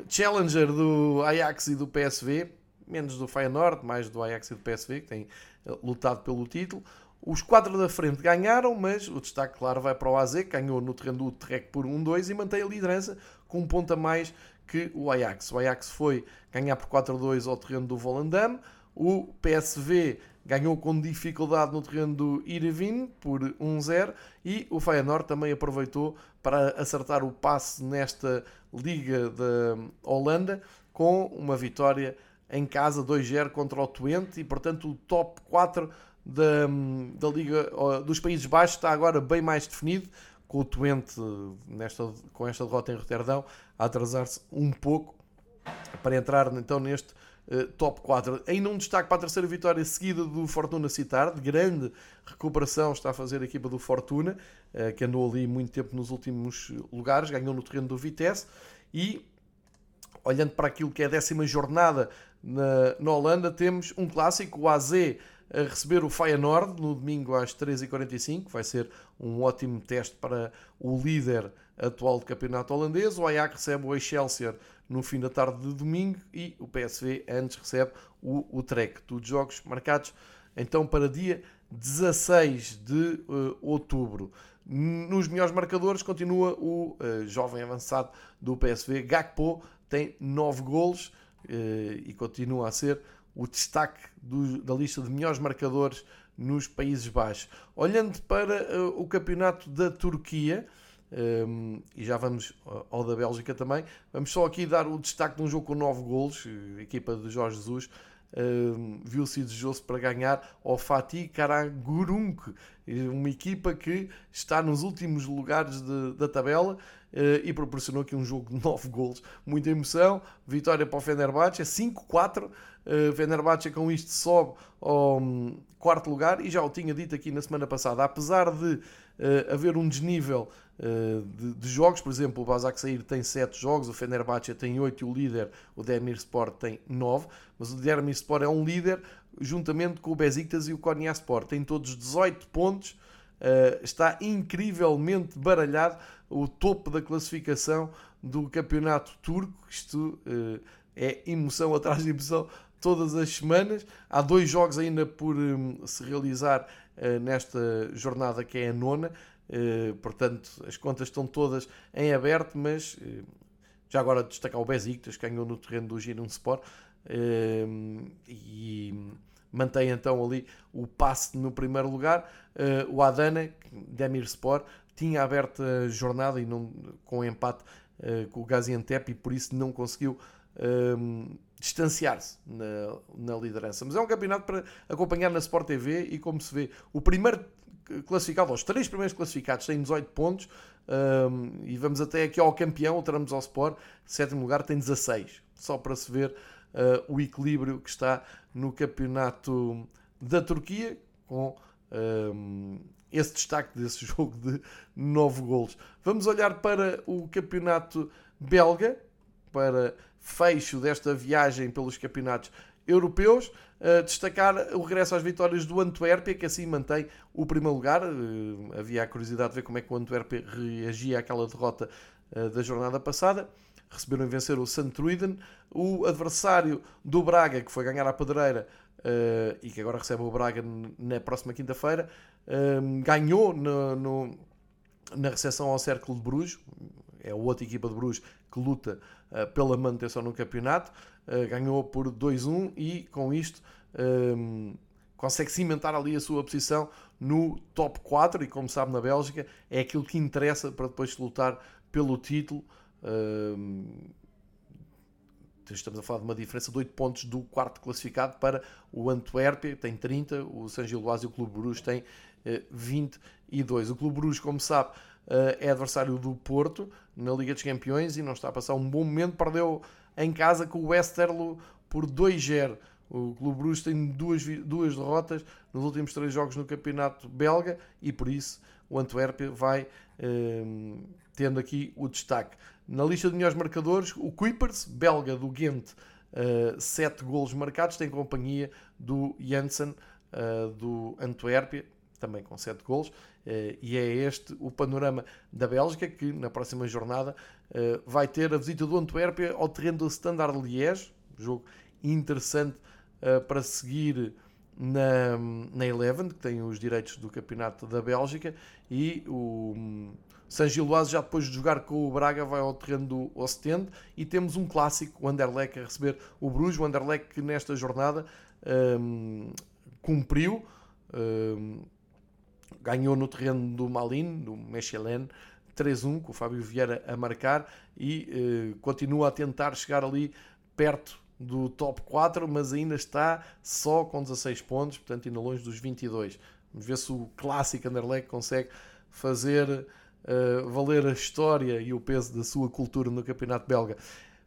[SPEAKER 1] challenger do Ajax e do PSV, menos do Feyenoord, mais do Ajax e do PSV, que têm eh, lutado pelo título. Os quatro da frente ganharam, mas o destaque, claro, vai para o AZ, que ganhou no terreno do Utrecht por 1-2 e mantém a liderança com um ponto a mais que o Ajax. O Ajax foi ganhar por 4-2 ao terreno do Volendam. O PSV ganhou com dificuldade no terreno do Irvine por 1-0 e o Feyenoord também aproveitou para acertar o passe nesta Liga da Holanda com uma vitória em casa 2-0 contra o Twente e portanto o top 4 da, da Liga dos Países Baixos está agora bem mais definido com o Twente nesta, com esta derrota em Roterdão a atrasar-se um pouco para entrar então neste uh, top 4. Ainda um destaque para a terceira vitória seguida do Fortuna Citar, de grande recuperação está a fazer a equipa do Fortuna, uh, que andou ali muito tempo nos últimos lugares, ganhou no terreno do Vitesse e olhando para aquilo que é a décima jornada na, na Holanda, temos um clássico, o AZ a receber o Feyenoord no domingo às 13h45. Vai ser um ótimo teste para o líder atual do campeonato holandês. O Ajax recebe o Excelsior no fim da tarde de domingo e o PSV antes recebe o Utrecht. Todos jogos marcados então para dia 16 de uh, outubro. Nos melhores marcadores continua o uh, jovem avançado do PSV, Gakpo, tem 9 golos uh, e continua a ser o destaque do, da lista de melhores marcadores nos Países Baixos. Olhando para uh, o campeonato da Turquia, um, ehm, e já vamos ao da Bélgica também, vamos só aqui dar o destaque de um jogo com 9 golos, a equipa de Jorge Jesus viu-se desejou-se para ganhar ao Fatih Karagurunk, uma equipa que está nos últimos lugares de, da tabela uh, e proporcionou aqui um jogo de 9 golos. Muita emoção, vitória para o Fenerbahçe, 5-4. Uh, Fenerbahçe com isto sobe ao um, quarto lugar e já o tinha dito aqui na semana passada, apesar de uh, haver um desnível uh, de, de, jogos, por exemplo, o Basak Sair tem 7 jogos, o Fenerbahçe tem 8 e o líder, o Demir Sport, tem 9, mas o Demir Sport é um líder juntamente com o Besiktas e o Konya Sport, tem todos 18 pontos, está incrivelmente baralhado o topo da classificação do campeonato turco, isto é emoção atrás de emoção todas as semanas. Há dois jogos ainda por um, se realizar uh, nesta jornada que é a nona. Uh, portanto, as contas estão todas em aberto, mas uh, já agora destacar o Besiktas, que ganhou no terreno do Giron Sport e mantém então ali o passe no primeiro lugar. o Adana, Demir Sport, tinha aberto a jornada e não, com empate com o Gaziantep e por isso não conseguiu distanciar-se na, na, liderança. Mas é um campeonato para acompanhar na Sport TV e como se vê, o primeiro classificado, os três primeiros classificados têm 18 pontos um, e vamos até aqui ao campeão, o ao Sport, sétimo lugar tem 16, só para se ver uh, o equilíbrio que está no campeonato da Turquia com um, esse destaque desse jogo de 9 golos. Vamos olhar para o campeonato belga, para fecho desta viagem pelos campeonatos europeus. Uh, destacar o regresso às vitórias do Antuérpia, que assim mantém o primeiro lugar. Uh, havia a curiosidade de ver como é que o Antuérpia reagia àquela derrota uh, da jornada passada. Receberam em vencer o Santruiden. O adversário do Braga, que foi ganhar a Pedreira e que agora recebe o Braga na próxima quinta-feira, ganhou no, no, na recepção ao Círculo de Bruges. É a outra equipa de Bruges que luta uh, pela manutenção no campeonato. Uh, ganhou por 2-1 e com isto um, ehm, consegue cimentar ali a sua posição no top 4 e como sabe na Bélgica é aquilo que interessa para depois lutar pelo título. Um, ehm, estamos a falar de uma diferença de 8 pontos do quarto classificado para o Antuérpia, tem 30, o San Gilloise e o Clube Bruges 22. Eh, o Clube Bruges, como sabe, é adversário do Porto na Liga dos Campeões e não está a passar um bom momento. Perdeu em casa com o Westerlo por 2-0. O Clube Bruges tem duas, duas derrotas nos últimos três jogos no campeonato belga e por isso o Antuérpia vai eh, tendo aqui o destaque. Na lista de melhores marcadores, o Kuipers, belga do Ghent, uh, sete golos marcados, tem companhia do Janssen uh, do Antuérpia, também com 7 golos, eh, e é este o panorama da Bélgica, que na próxima jornada eh, vai ter a visita do Antuérpia ao terreno do Standard Liège, jogo interessante eh, para seguir na, na Eleven, que tem os direitos do campeonato da Bélgica, e o hum, San Giloase já depois de jogar com o Braga vai ao terreno do Ostende e temos um clássico, o Anderlecht a receber o Bruges, o Anderlecht que nesta jornada um, cumpriu. Um, ganhou no terreno do Malin, do Mechelen, 3-1, com o Fábio Vieira a marcar e uh, continua a tentar chegar ali perto do top 4, mas ainda está só com 16 pontos, portanto ainda longe dos 22. Vamos ver se o clássico Anderlecht consegue fazer uh, valer a história e o peso da sua cultura no campeonato belga.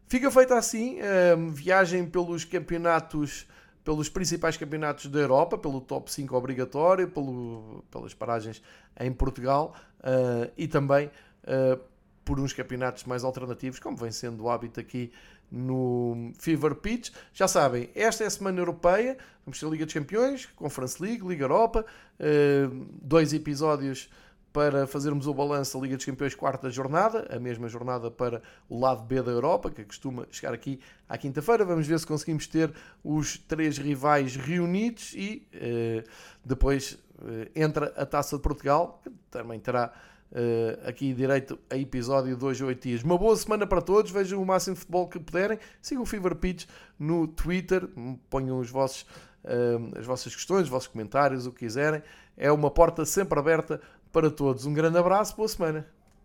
[SPEAKER 1] Fica feita assim, uh, viagem pelos campeonatos, pelos principais campeonatos da Europa, pelo top 5 obrigatório, pelo, pelas paragens em Portugal uh, e também por uns campeonatos mais alternativos, como vem sendo o hábito aqui no Fever Pitch. Já sabem, esta é a Semana Europeia, vamos ter Liga dos Campeões, Conference League, Liga Europa, uh, dois episódios para fazermos o balanço da Liga dos Campeões quarta jornada, a mesma jornada para o lado B da Europa, que costuma chegar aqui à quinta-feira. Vamos ver se conseguimos ter os três rivais reunidos e uh, depois uh, entra a Taça de Portugal, que também terá uh, aqui direito a episódio de hoje 8 dias. Uma boa semana para todos, vejam o máximo de futebol que puderem, sigam o Fever Pitch no Twitter, ponham os vossos, uh, as vossas questões, os vossos comentários, o que quiserem. É uma porta sempre aberta para todos. Um grande abraço, boa semana.